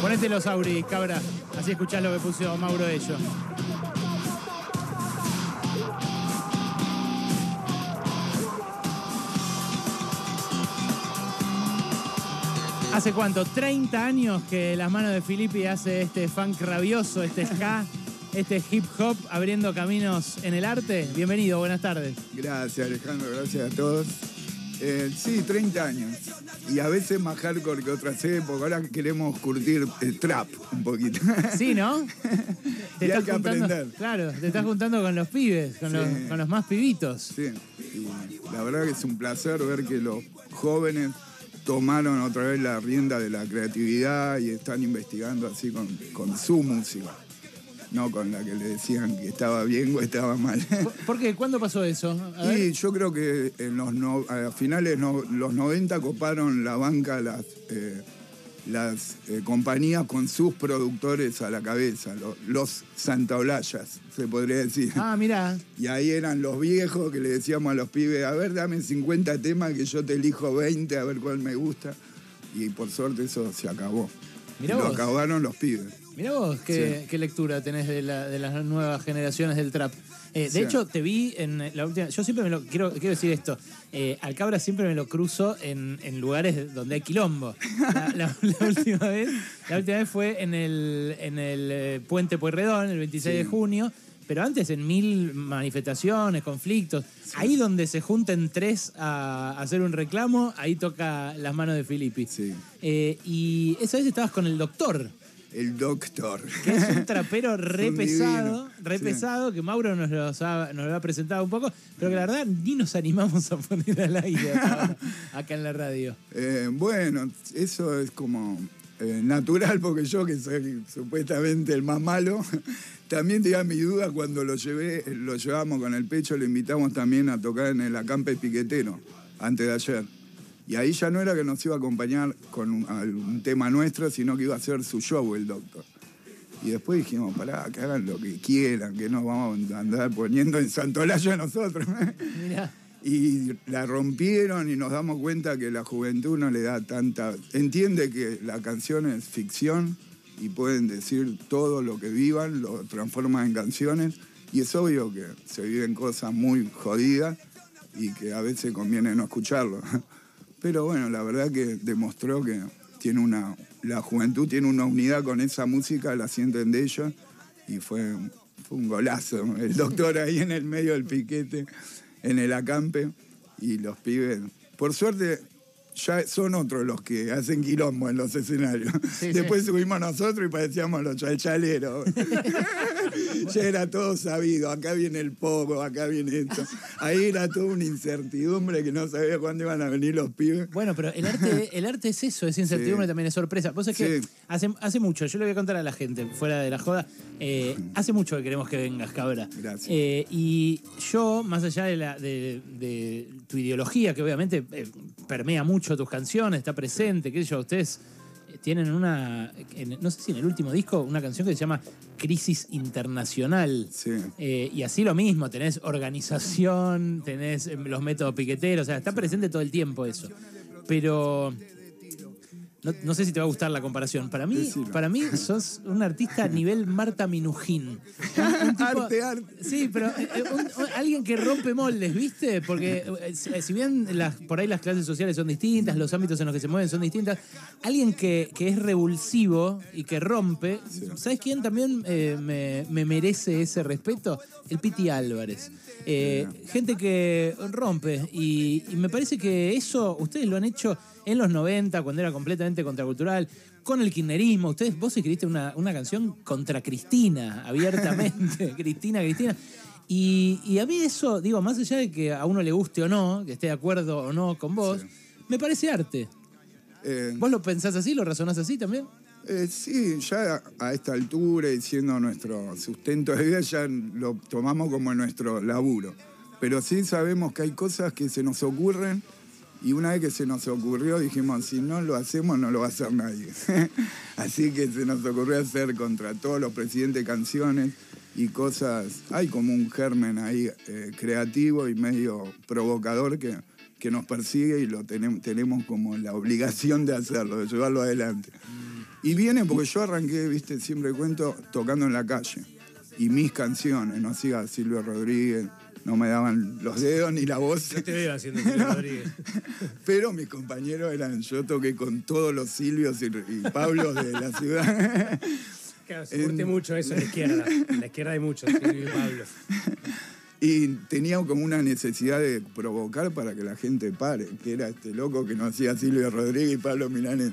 Ponete los auris, cabra. Así escuchás lo que puso Mauro ellos. ¿Hace cuánto? 30 años que las manos de Filippi hace este funk rabioso, este ska, este hip hop abriendo caminos en el arte. Bienvenido, buenas tardes. Gracias Alejandro, gracias a todos. Eh, sí, 30 años. Y a veces más hardcore que otras épocas. Ahora queremos curtir el trap un poquito. Sí, ¿no? Y hay estás que juntando- aprender. Claro, te estás juntando con los pibes, con, Sí. los, con los más pibitos. Sí, y la verdad que es un placer ver que los jóvenes tomaron otra vez la rienda de la creatividad y están investigando así con, con su música. No con la que le decían que estaba bien o estaba mal. ¿Por- ¿Por qué? ¿Cuándo pasó eso? A ver. Y yo creo que en los no- a finales no- los 90 coparon la banca las, eh, las eh, compañías con sus productores a la cabeza, lo- los santaolayas, se podría decir. Ah, mirá. Y ahí eran los viejos que le decíamos a los pibes, a ver, dame 50 temas que yo te elijo 20, a ver cuál me gusta. Y por suerte eso se acabó. Mirá Lo vos. acabaron los pibes. Mirá vos qué, Sí. qué lectura tenés de, la- de las nuevas generaciones del trap. Eh, de Sí. hecho, te vi en la última. Yo siempre me lo. Quiero, quiero decir esto. eh, al cabra siempre me lo cruzo en, en lugares donde hay quilombo. La, la- la última vez, la última vez fue en el, en el eh, Puente Pueyrredón, el 26 de junio. Pero antes en mil manifestaciones, conflictos. Ahí donde se junten tres a hacer un reclamo, ahí toca las manos de Filippi. Sí. Eh, y esa vez estabas con el doctor El doctor. que es un trapero re Un pesado, divino, re sí. pesado, que Mauro nos lo, ha, nos lo ha presentado un poco, pero que la verdad ni nos animamos a poner al aire acá, acá en la radio. Eh, bueno, eso es como eh, natural porque yo, que soy supuestamente el más malo, también tenía mi duda cuando lo llevé, lo llevamos con el pecho, lo invitamos también a tocar en el acampe piquetero, antes de ayer. Y ahí ya no era que nos iba a acompañar con un, un tema nuestro, sino que iba a hacer su show el doctor. Y después dijimos, pará, que hagan lo que quieran, que nos vamos a andar poniendo en Santolaya nosotros. Mirá, Y la rompieron y nos damos cuenta que la juventud no le da tanta... Entiende que la canción es ficción y pueden decir todo lo que vivan, lo transforman en canciones y es obvio que se viven cosas muy jodidas y que a veces conviene no escucharlo. Pero bueno, la verdad que demostró que tiene una... La juventud tiene una unidad con esa música, la sienten de ellos y fue, fue un golazo. El doctor ahí en el medio del piquete, en el acampe, y los pibes. Por suerte, ya son otros los que hacen quilombo en los escenarios. Sí, Después subimos nosotros y parecíamos los chalchaleros. ya era todo sabido. Acá viene el poco, acá viene esto. Ahí era toda una incertidumbre que no sabía cuándo iban a venir los pibes. bueno, pero el arte, el arte es eso, es incertidumbre, Sí. también es sorpresa. Vos sabés que hace, hace mucho, yo le voy a contar a la gente, fuera de la joda, eh, hace mucho que queremos que vengas, cabra. Gracias. Eh, y yo, más allá de, la, de, de tu ideología, que obviamente eh, permea mucho tus canciones, está presente, qué sé yo, ustedes eh, tienen una, en- no sé si en el último disco, una canción que se llama Crisis Internacional. Sí. Eh, y así lo mismo, tenés organización, tenés eh, los métodos piqueteros, o sea, está presente todo el tiempo eso. Pero no, no sé si te va a gustar la comparación. Para mí, Decilo. para mí sos un artista a nivel Marta Minujín. Un- tipo- Arte, arte. Sí, pero eh, eh, un- un- alguien que rompe moldes, ¿viste? Porque eh, si bien las, por ahí las clases sociales son distintas, los ámbitos en los que se mueven son distintas, alguien que, que es revulsivo y que rompe, ¿sabes quién también eh, me, me merece ese respeto? El Piti Álvarez. Gente que rompe y, y me parece que eso ustedes lo han hecho en los 90 cuando era completamente contracultural con el kirchnerismo. Ustedes vos escribiste una, una canción contra Cristina abiertamente. Cristina Cristina. Y, y a mí eso digo más allá de que a uno le guste o no que esté de acuerdo o no con vos Sí. me parece arte. Eh, vos lo pensás así lo razonás así también Eh, sí, ya a esta altura y siendo nuestro sustento de vida, ya lo tomamos como nuestro laburo. Pero sí sabemos que hay cosas que se nos ocurren y una vez que se nos ocurrió dijimos, si no lo hacemos no lo va a hacer nadie. Así que se nos ocurrió hacer contra todos los presidentes canciones y cosas, hay como un germen ahí eh, creativo y medio provocador que, que nos persigue y lo tenemos, tenemos como la obligación de hacerlo, de llevarlo adelante. Y viene porque yo arranqué, viste, siempre cuento, tocando en la calle. Y mis canciones, no siga Silvio Rodríguez, no me daban los dedos ni la voz. No te veo haciendo Silvio Rodríguez. Pero mis compañeros eran, yo toqué con todos los Silvios y, y Pablos de la ciudad. Claro, se curte mucho eso en la izquierda. En la izquierda hay muchos, Silvio y Pablo. Y tenía como una necesidad de provocar para que la gente pare, que era este loco que no hacía Silvio Rodríguez y Pablo Milanés.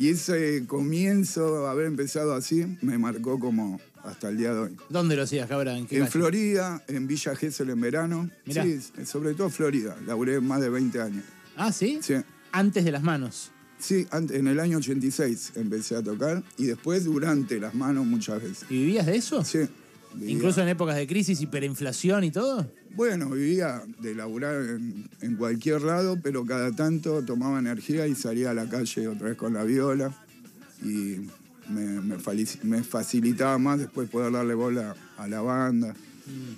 Y ese comienzo, haber empezado así, me marcó como hasta el día de hoy. ¿Dónde lo hacías, Cabra? ¿En qué En calle? Florida, en Villa Gesell en verano. Mirá. Sí, sobre todo Florida. Laburé más de 20 años. Ah, ¿sí? Sí. Antes de las manos. Sí, en el año 86 empecé a tocar y después durante las manos muchas veces. ¿Y vivías de eso? Sí. vivía- Incluso en épocas de crisis, hiperinflación y todo. Bueno, vivía de laburar en, en cualquier lado, pero cada tanto tomaba energía y salía a la calle otra vez con la viola y me, me falici- me facilitaba más después poder darle bola a la banda.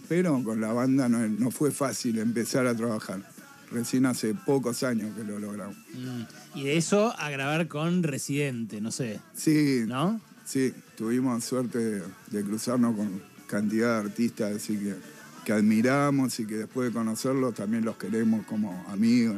Pero con la banda no, no fue fácil empezar a trabajar. Recién hace pocos años que lo logramos. Mm. Y de eso a grabar con Residente, no sé. Sí, ¿No? sí, tuvimos suerte de, de cruzarnos con cantidad de artistas así que, que admiramos y que después de conocerlos también los queremos como amigos.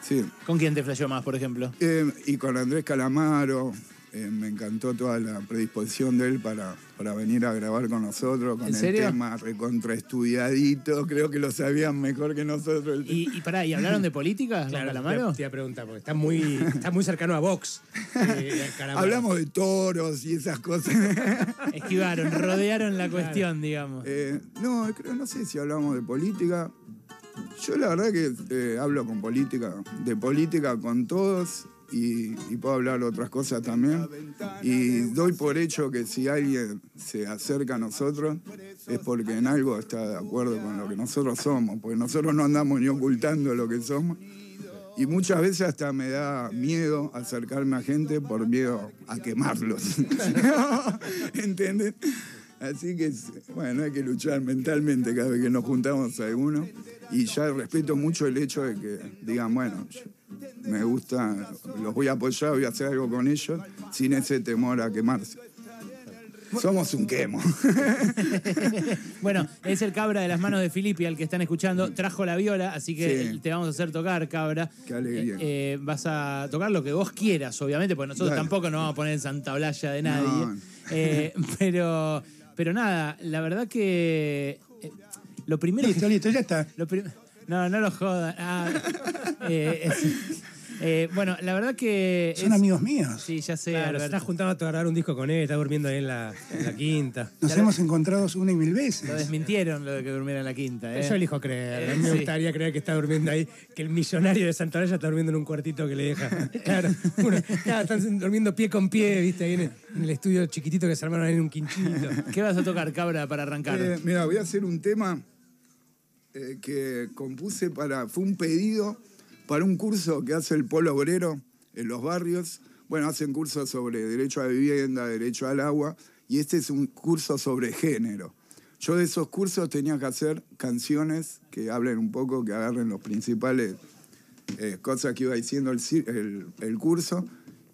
Sí, ¿Con quién te flasheó más, por ejemplo? Eh, y con Andrés Calamaro, eh, me encantó toda la predisposición de él para, para venir a grabar con nosotros, con ¿En el serio? tema recontraestudiadito, creo que lo sabían mejor que nosotros. el Y, y pará, ¿y hablaron de política, Claro, Calamaro? te, te iba a preguntar, porque está muy, está muy cercano a Vox. eh. Hablamos de toros y esas cosas. Esquivaron, rodearon la cuestión, digamos. Eh, no, creo, no sé si hablamos de política. Yo la verdad que eh, hablo con política, de política con todos y, puedo hablar otras cosas también. Y doy por hecho que si alguien se acerca a nosotros es porque en algo está de acuerdo con lo que nosotros somos, porque nosotros no andamos ni ocultando lo que somos. Y muchas veces hasta me da miedo acercarme a gente por miedo a quemarlos. ¿Entiendes? Así que, bueno, hay que luchar mentalmente cada vez que nos juntamos a alguno. Y ya respeto mucho el hecho de que digan, bueno, me gusta, los voy a apoyar, voy a hacer algo con ellos, sin ese temor a quemarse. Somos un quemo. Bueno, es el cabra de las manos de Filippi al que están escuchando. Trajo la viola, así que Sí. te vamos a hacer tocar, cabra. Qué alegría. Eh, eh, vas a tocar lo que vos quieras, obviamente, porque nosotros Dale. tampoco nos vamos a poner en Santa Blaya de nadie. No. Eh, pero, pero nada, la verdad que eh, lo primero que Listo, listo, ya está. Lo no, no lo jodan. Ah, eh, es- eh, bueno, la verdad que. Son es- amigos míos. Sí, ya sé. Claro, se Alberto. está juntando a grabar un disco con él, está durmiendo ahí en la, en la quinta. Nos hemos encontrado una y mil Lo veces. desmintieron lo de que durmiera en la quinta. ¿eh? Yo elijo creer. A mí Eh, me sí. gustaría creer que está durmiendo ahí, que el millonario de Santa Olalla está durmiendo en un cuartito que le deja. Claro, uno- claro, están durmiendo pie con pie, viste, ahí en el, en el estudio chiquitito que se armaron ahí en un quinchito. ¿Qué vas a tocar, cabra, para arrancar? Eh, mira, voy a hacer un tema eh, que compuse para. Fue un pedido para un curso que hace el Polo Obrero en los barrios. Bueno, hacen cursos sobre derecho a vivienda, derecho al agua, y este es un curso sobre género. Yo de esos cursos tenía que hacer canciones que hablen un poco, que agarren los principales eh, cosas que iba diciendo el, el- el curso.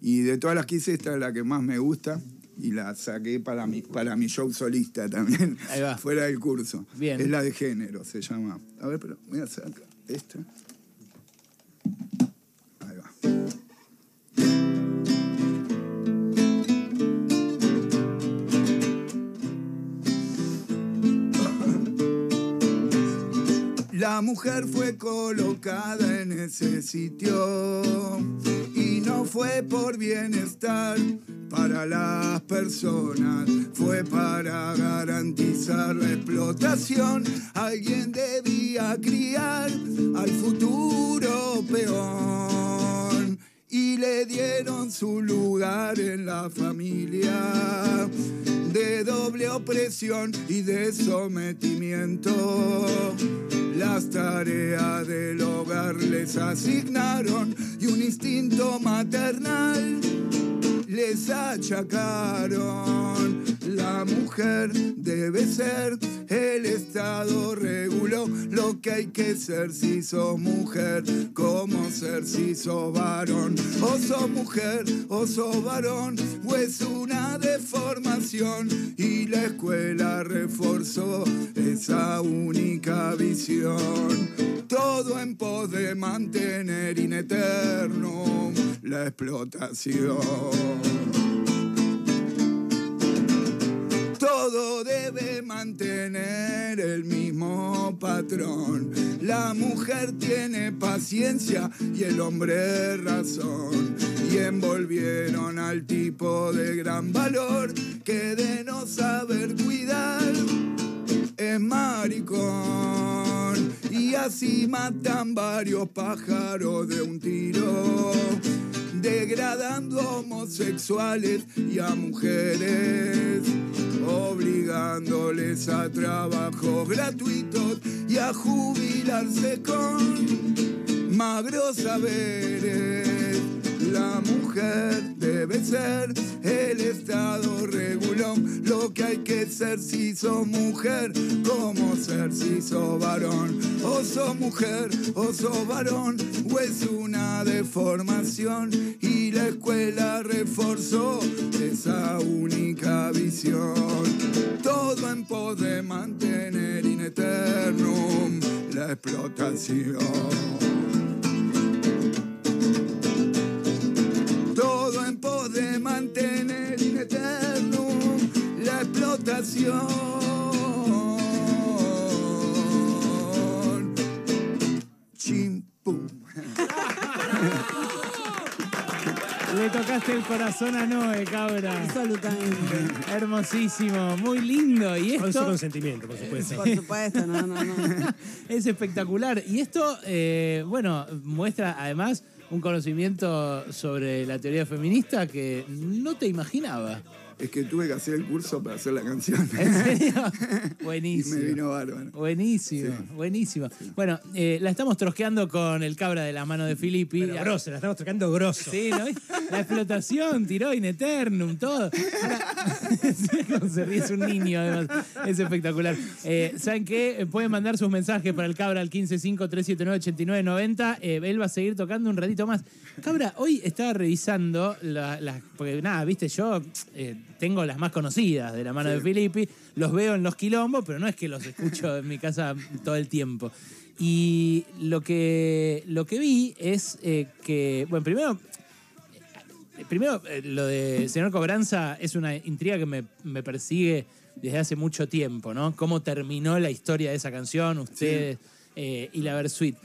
Y de todas las que hice, esta es la que más me gusta y la saqué para mi, para mi show solista también, Ahí va. fuera del curso. Bien. Es la de género, se llama. A ver, pero voy a sacar esta. Ahí va. La mujer fue colocada en ese sitio no fue por bienestar para las personas, fue para garantizar la explotación. Alguien debía criar al futuro peón y le dieron su lugar en la familia de doble opresión y de sometimiento. Las tareas del hogar les asignaron y un instinto maternal les achacaron. La mujer debe ser, el Estado reguló lo que hay que ser si sos mujer, como ser si sos varón. O sos mujer, o sos varón, o es una deformación y la escuela reforzó esa única visión. Todo en pos de mantener in eterno la explotación. Todo debe mantener el mismo patrón. La mujer tiene paciencia y el hombre razón. Y envolvieron al tipo de gran valor que de no saber cuidar es maricón. Y así matan varios pájaros de un tiro, degradando a homosexuales y a mujeres, obligándoles a trabajos gratuitos y a jubilarse con magros saberes. La mujer debe ser, el Estado reguló lo que hay que ser si sos mujer, como ser si sos varón. O sos mujer, o sos varón, o es una deformación y la escuela reforzó esa única visión. Todo en pos de mantener in eternum la explotación. Explotación. Chim, pum. Le tocaste el corazón a Noé, cabra. Absolutamente. Hermosísimo, muy lindo. Y Con su esto consentimiento, por supuesto. Por supuesto, no, no, no. es espectacular. Y esto, eh, bueno, muestra además un conocimiento sobre la teoría feminista que no te imaginaba. Es que tuve que hacer el curso para hacer la canción. ¿En serio? y Buenísimo. me vino bárbaro. Buenísimo, buenísimo. Bueno, eh, la estamos trosqueando con el cabra de la mano de Filippi. Pero grosso, la estamos tocando grosso. Sí, ¿no? La explotación, tiró in eternum, todo. Ahora, sí, se ríe, es un niño, además. Es espectacular. Eh, ¿Saben qué? Eh, Pueden mandar sus mensajes para el Cabra al 155-379-8990. Eh, él va a seguir tocando un ratito más. Cabra, hoy estaba revisando la- las. porque nada, viste, yo eh, tengo las más conocidas de la mano de Filippi. Los veo en los quilombos, pero no es que los escucho en mi casa todo el tiempo. Y lo que, lo que vi es que. Bueno, primero. Eh, Primero, eh, lo de Señor Cobranza es una intriga que me, me persigue desde hace mucho tiempo, ¿no? Cómo terminó la historia de esa canción, ustedes eh, y la Versuit.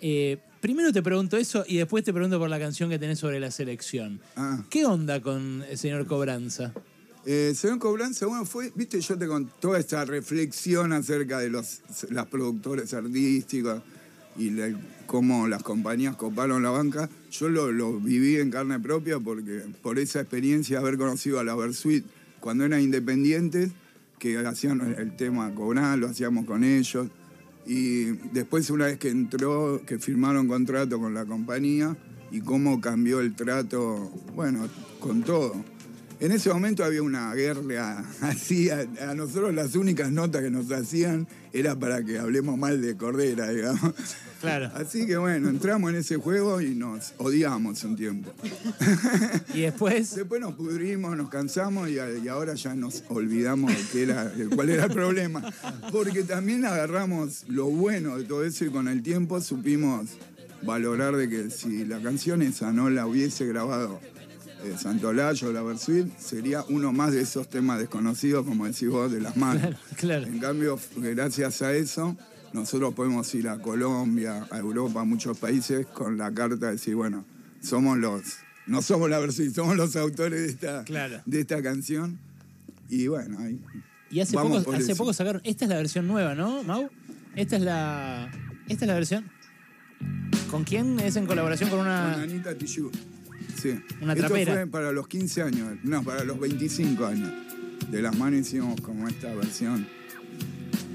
Eh, primero te pregunto eso y después te pregunto por la canción que tenés sobre la selección. Ah. ¿Qué onda con el Señor Cobranza? Eh, señor Cobranza, bueno, fue, viste, yo te con toda esta reflexión acerca de los las productores artísticos y cómo las compañías coparon la banca, yo lo, lo viví en carne propia porque por esa experiencia de haber conocido a la Versuit cuando eran independientes, que hacían el tema cobrar, lo hacíamos con ellos. Y después una vez que entró, que firmaron contrato con la compañía y cómo cambió el trato, bueno, con todo. En ese momento había una guerra así, a, a nosotros las únicas notas que nos hacían era para que hablemos mal de Cordera, digamos. Claro. Así que bueno, entramos en ese juego y nos odiamos un tiempo. Y después, Después nos pudrimos, nos cansamos y, ahora ya nos olvidamos de qué era, de cuál era el problema. Porque también agarramos lo bueno de todo eso y con el tiempo supimos valorar de que si la canción esa no la hubiese grabado eh, Santolayo o la Versuit, sería uno más de esos temas desconocidos, como decís vos, de las manos. Claro, claro. En cambio, gracias a eso, nosotros podemos ir a Colombia, a Europa, a muchos países con la carta de decir, bueno, somos los, no somos la versión, somos los autores de esta, Claro. de esta canción. Y bueno, ahí. y hace, vamos poco, por hace eso. poco sacaron. Esta es la versión nueva, ¿no, Mau? Esta es la. Esta es la versión. ¿Con quién es en colaboración con Con una. Anita Tijoux. Sí. Una Esto trapera. fue para los 15 años, no, para los 25 años. De las manos hicimos como esta versión.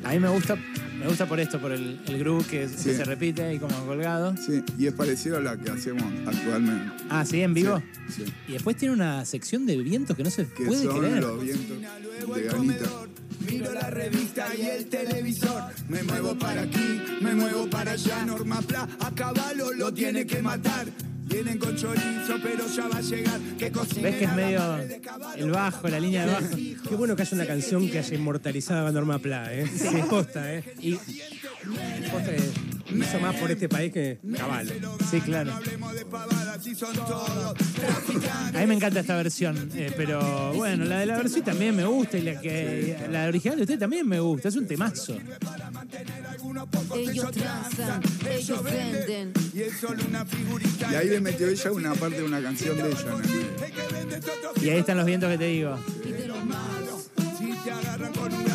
A mí me gusta, Me gusta por esto, por el, el groove que, se repite ahí como colgado. Sí, y es parecido a la que hacemos actualmente. Ah, ¿sí? ¿En vivo? Sí, sí. Y después tiene una sección de vientos que no se Que puede son creer. los vientos de Anita. Miro la revista y el televisor. Me muevo para aquí, me muevo para allá. Norma Pla, a caballo lo tiene que matar. Vienen con chorizo, pero ya va a llegar. Que ¿Ves que es medio el bajo, la línea de bajo? Qué bueno que haya una canción que haya inmortalizado a Norma Pla, ¿eh? Sí, posta, ¿eh? Y, Posta hizo más por este país que Caballo. sí, claro. A mí me encanta esta versión, eh, pero bueno, la de la versión también me gusta y la que la original de usted también me gusta, es un temazo. Ellos transan, ellos venden. Y es solo una figurita. Y ahí le metió ella una parte de una canción de ella. Y ahí están los vientos que te digo.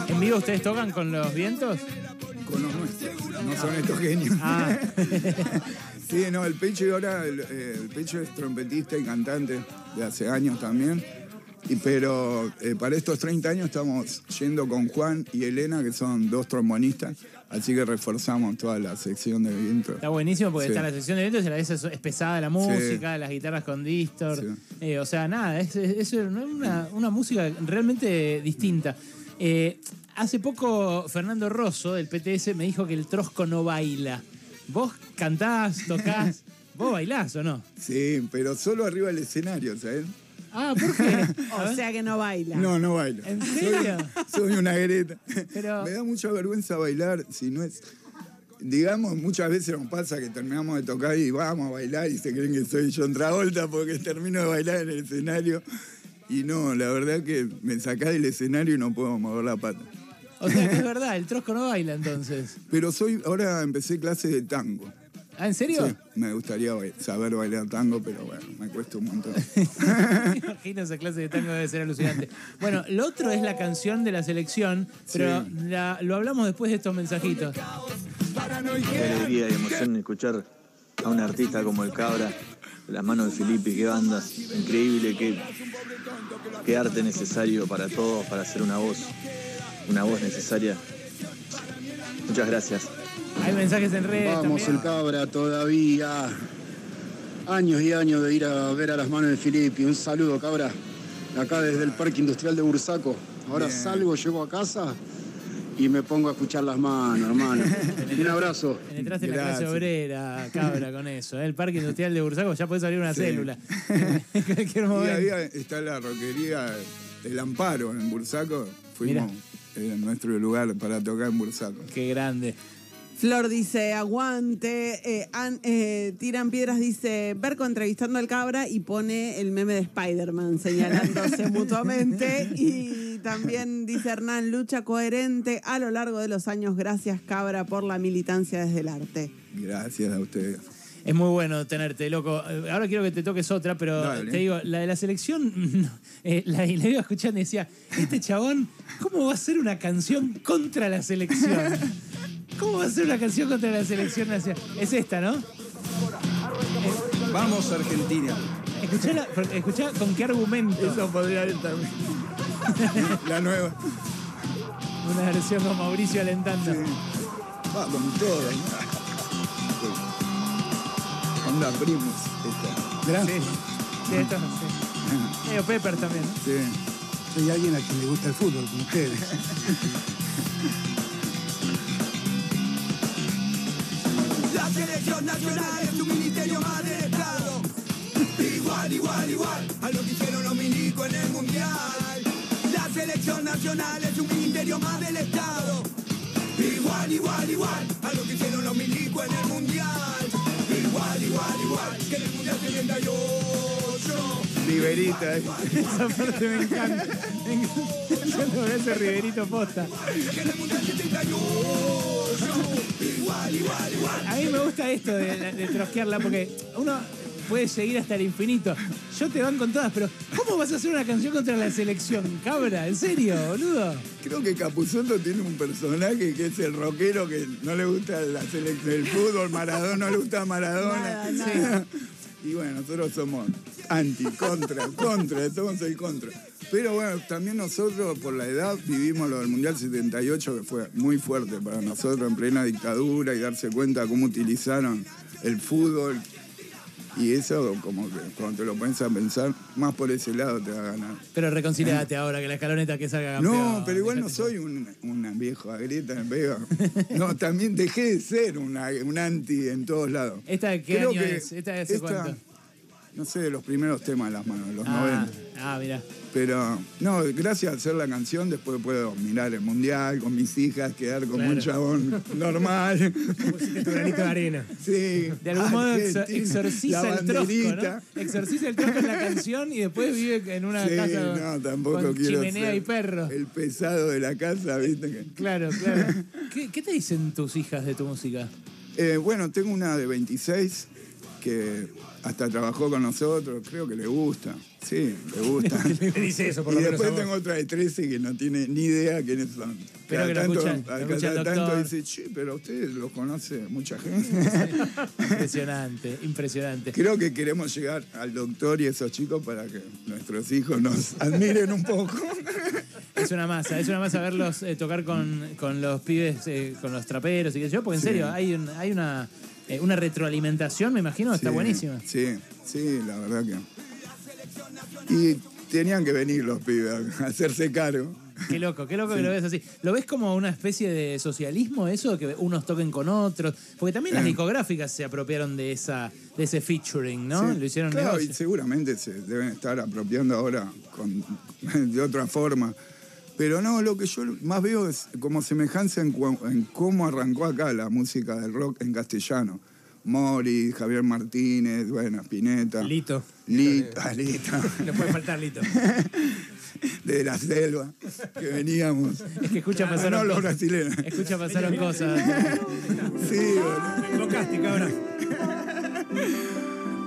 ¿En vivo ustedes tocan con los vientos? Con los nuestros. No son estos genios. Ah, Sí, no, el Pecho ahora, el, eh, el Pecho es trompetista y cantante de hace años también. Pero eh, para estos 30 años estamos yendo con Juan y Elena, que son dos trombonistas, así que reforzamos toda la sección de viento. está buenísimo porque Sí. está la sección de vientos y a la vez es, es pesada la música, las guitarras con distor. Sí. Eh, o sea, nada, es, es- es una, una música realmente distinta. Eh, hace poco Fernando Rosso del PTS me dijo que el trosco no baila. Vos cantás, tocás, vos bailás o no? Sí, pero solo arriba del escenario, ¿sabes? Ah, ¿por qué? O sea que no baila. No, no bailo. ¿En serio? Soy una greta. Pero- Me da mucha vergüenza bailar si no es. Digamos, muchas veces nos pasa que terminamos de tocar y vamos a bailar y se creen que soy John Travolta porque termino de bailar en el escenario. Y no, la verdad que me sacás del escenario y no puedo mover la pata. O sea, que es verdad, el trosco no baila entonces. Pero soy, ahora empecé clases de tango. ¿Ah, en serio? Sí, me gustaría saber bailar tango, pero bueno, me cuesta un montón. Me imagino esa clase de tango debe ser alucinante. Bueno, lo otro es la canción de la selección, pero Sí. la- lo hablamos después de estos mensajitos. Qué alegría y emoción escuchar a un artista como el Cabra, de las manos de Filippi, qué banda, increíble, qué, qué arte necesario para todos, para hacer una voz, una voz necesaria. Muchas gracias. Hay mensajes en redes Vamos, también. el cabra todavía. Años y años de ir a ver a las manos de Filippi. Un saludo, cabra. Acá desde el Parque Industrial de Bursaco. Ahora Bien. salgo, llego a casa y me pongo a escuchar las manos, hermano. Un abrazo. Penetraste en la clase obrera, cabra, con eso. ¿eh? El Parque Industrial de Bursaco ya puedes abrir una Sí. célula. en cualquier momento. ahí está la roquería El Amparo en Bursaco. Fuimos eh, en nuestro lugar para tocar en Bursaco. Qué grande. Flor dice, aguante. Eh, An- eh, Tiran Piedras dice, Berco entrevistando al cabra y pone el meme de Spider-Man señalándose mutuamente. Y también dice Hernán, lucha coherente a lo largo de los años. Gracias, cabra, por la militancia desde el arte. Gracias a ustedes. Es muy bueno tenerte, loco. Eh, Ahora quiero que te toques otra, pero Dale. te digo, la de la selección, eh, la, la iba escuchando y decía, este chabón, ¿cómo va a hacer una canción contra la selección? ¿Cómo va a hacer una canción contra la selección nacional? Es esta, ¿no? Vamos, Argentina. Escuchá, la- escuchá con qué argumento. Eso podría también. La nueva. Una versión con Mauricio alentando. Sí. Va con todo. Onda primos. Esta. Sí, sí, esto, sí. Medio Pepper también. ¿no? Sí. soy alguien a quien le gusta el fútbol, como ustedes. selección nacional es un ministerio más del Estado. Igual, igual, igual a lo que hicieron los milicos en el Mundial. La selección nacional es un ministerio más del Estado. Igual, igual, igual a lo que hicieron los milicos en el Mundial. Igual, igual, igual que en el Mundial 78. Liberita. eh. Esa parte me encanta. Me encanta. Ese Riverito posta. Que en el Mundial 78. Igual, igual, igual. A mí me gusta esto de, de trosquearla porque uno puede seguir hasta el infinito. Yo te van con todas, pero ¿cómo vas a hacer una canción contra la selección, cabra? ¿En serio, boludo? Creo que Capuzotto tiene un personaje que es el rockero que no le gusta la selección, el fútbol, Maradona, no le gusta Maradona. Nada, Y bueno, nosotros somos anti, contra, contra, somos el contra. Pero bueno, también nosotros por la edad vivimos lo del Mundial 78 que fue muy fuerte para nosotros en plena dictadura y darse cuenta cómo utilizaron el fútbol. Y eso como que cuando te lo pones a pensar, más por ese lado te va a ganar. Pero reconciliate ahora que la escaloneta que salga campeón. No, pero igual no soy un, un viejo agreta, veo. No, también dejé de ser una- un anti en todos lados. ¿Esta de qué Creo año que es? ¿Esta de hace esta- cuánto? No sé, de los primeros temas de las manos, de los Ah, 90. ah, mira. Pero, no, gracias a hacer la canción, después puedo mirar el mundial con mis hijas, quedar como un chabón normal. Pusiste tu granito de arena. Sí. De algún modo exorciza el trosco. ¿no? Exorciza el trosco en la canción y después vive en una Sí, casa no, tampoco con quiero chimenea y perro. El pesado de la casa, ¿viste? Claro, claro. ¿Qué, qué te dicen tus hijas de tu música? Eh, bueno, tengo una de 26 que hasta trabajó con nosotros, creo que le gusta. Sí, le gusta. Me dice eso, por y lo menos. después tengo otra de 13 que no tiene ni idea quiénes son. Pero Cada que lo tanto, lo escucha el tanto dice, che, pero ustedes los conoce mucha gente. Impresionante, impresionante. Creo que queremos llegar al doctor y esos chicos para que nuestros hijos nos admiren un poco. Es una masa, es una masa verlos eh, tocar con, con los pibes, eh, con los traperos y qué sé yo, porque en Sí. serio, hay, un- hay una, eh, una retroalimentación, me imagino, está Sí, buenísima. Sí, sí, la verdad que. Y tenían que venir los pibes a hacerse cargo. Qué loco, qué loco que lo ves así. ¿Lo ves como una especie de socialismo eso? Que unos toquen con otros. Porque también las discográficas se apropiaron de esa de ese featuring, ¿no? Sí, Lo hicieron claro, negocio. y seguramente se deben estar apropiando ahora con, de otra forma. Pero no, lo que yo más veo es como semejanza en, cómo arrancó acá la música del rock en castellano. Mori, Javier Martínez, bueno, Spinetta. Lito. Lito, ah, Lito. No puede faltar Lito. De la selva, que veníamos. Es que escucha Ah, pasaron no, los cosas. brasileños. Escucha pasaron cosas. Sí, invocaste, cabrón.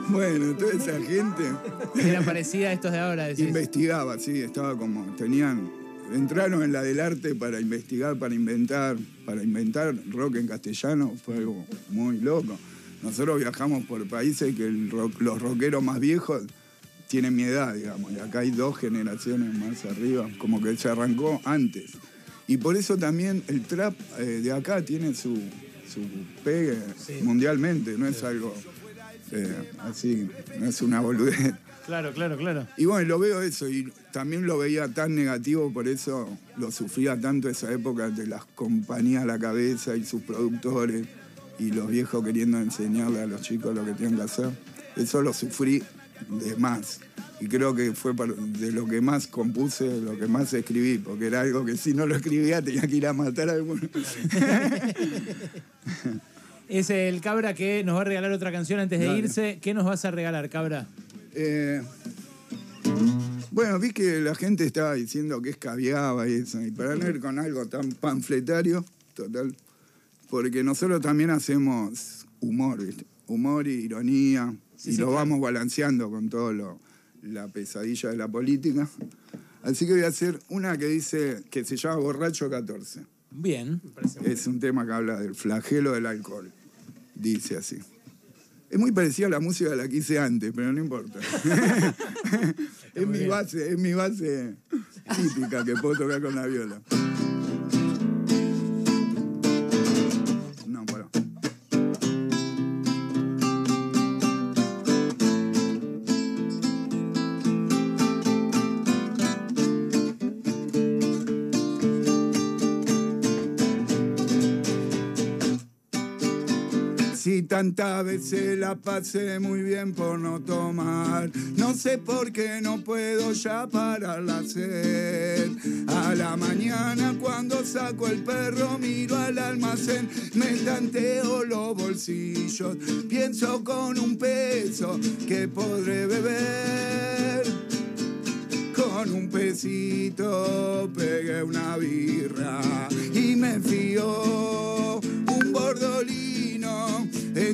Bueno, toda esa gente Era parecida a estos de ahora, decís. investigaba, sí, estaba como, tenían, entraron en la del arte para investigar, para inventar, para inventar rock en castellano, fue algo muy loco. Nosotros viajamos por países que el rock- los rockeros más viejos tienen mi edad, digamos, y acá hay dos generaciones más arriba, como que se arrancó antes. Y por eso también el trap eh, de acá tiene su, su pegue mundialmente, no es algo eh, así, no es una boludez. Claro, claro, claro. Y bueno, lo veo eso, y también lo veía tan negativo, por eso lo sufría tanto esa época de las compañías a la cabeza y sus productores y los viejos queriendo enseñarle a los chicos lo que tienen que hacer. Eso lo sufrí de más. Y creo que fue de lo que más compuse, de lo que más escribí, porque era algo que si no lo escribía tenía que ir a matar a alguno. Es el Cabra que nos va a regalar otra canción antes de irse. ¿Qué nos vas a regalar, Cabra? Eh, bueno, vi que la gente estaba diciendo que escabiaba y eso, y para no ir con algo tan panfletario, total, porque nosotros también hacemos humor, ¿viste? Humor y ironía, Sí, y sí, lo claro. vamos balanceando con todo lo, la pesadilla de la política. Así que voy a hacer una que dice, que se llama Borracho 14. Bien. Es un tema que habla del flagelo del alcohol. Dice así. Es muy parecida a la música de la que hice antes, pero no importa. es mi base, es mi base típica que puedo tocar con la viola. Si tantas veces la pasé muy bien por no tomar, no sé por qué no puedo ya parar la sed. A la mañana cuando saco el perro miro al almacén, me tanteo los bolsillos, pienso con un peso que podré beber. Con un pesito pegué una birra y me fío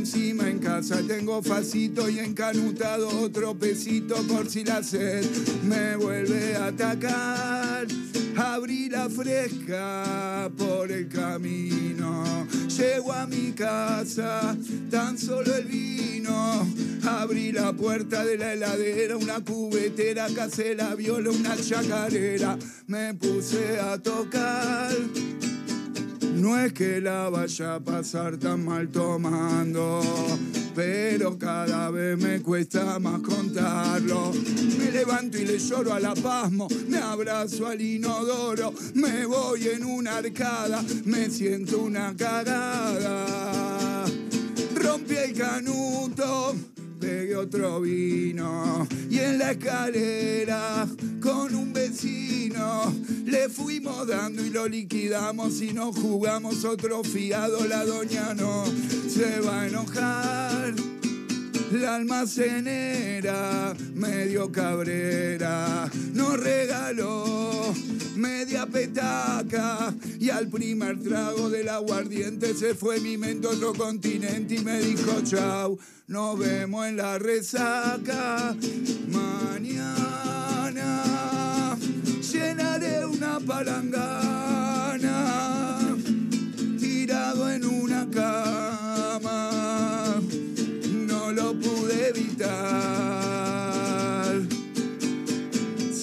Encima en casa tengo facito y encanutado otro pesito por si la sed me vuelve a atacar. Abrí la fresca por el camino. Llego a mi casa, tan solo el vino. Abrí la puerta de la heladera, una cubetera, casera, viola, una chacarera. Me puse a tocar. No es que la vaya a pasar tan mal tomando, pero cada vez me cuesta más contarlo. Me levanto y le lloro a la pasmo, me abrazo al inodoro, me voy en una arcada, me siento una cagada. Rompí el canuto, pegué otro vino y en la escalera con un vecino le fuimos dando y lo liquidamos y nos jugamos otro fiado. La doña no se va a enojar. La almacenera, medio cabrera, nos regaló media petaca y al primer trago del aguardiente se fue mi mente a otro continente y me dijo chau, nos vemos en la resaca. Mañana llenaré una palangana tirado en una cama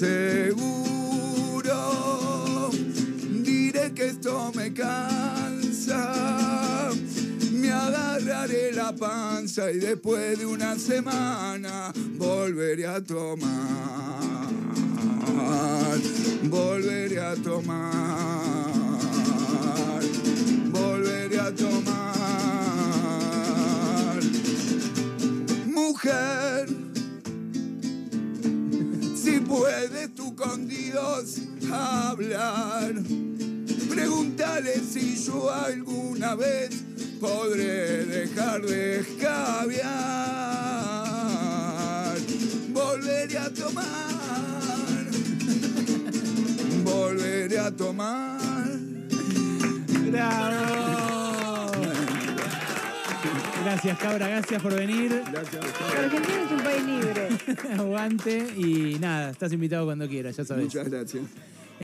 seguro. Diré que esto me cansa. Me agarraré la panza y después de una semana volveré a tomar. Volveré a tomar. Volveré a tomar. Mujer puedes tú con Dios hablar, pregúntale si yo alguna vez podré dejar de escabiar. Volveré a tomar, volveré a tomar. ¡Bravo! Gracias, Cabra, gracias por venir. Argentina es un país libre. Aguante y nada, estás invitado cuando quieras, ya sabes. Muchas gracias.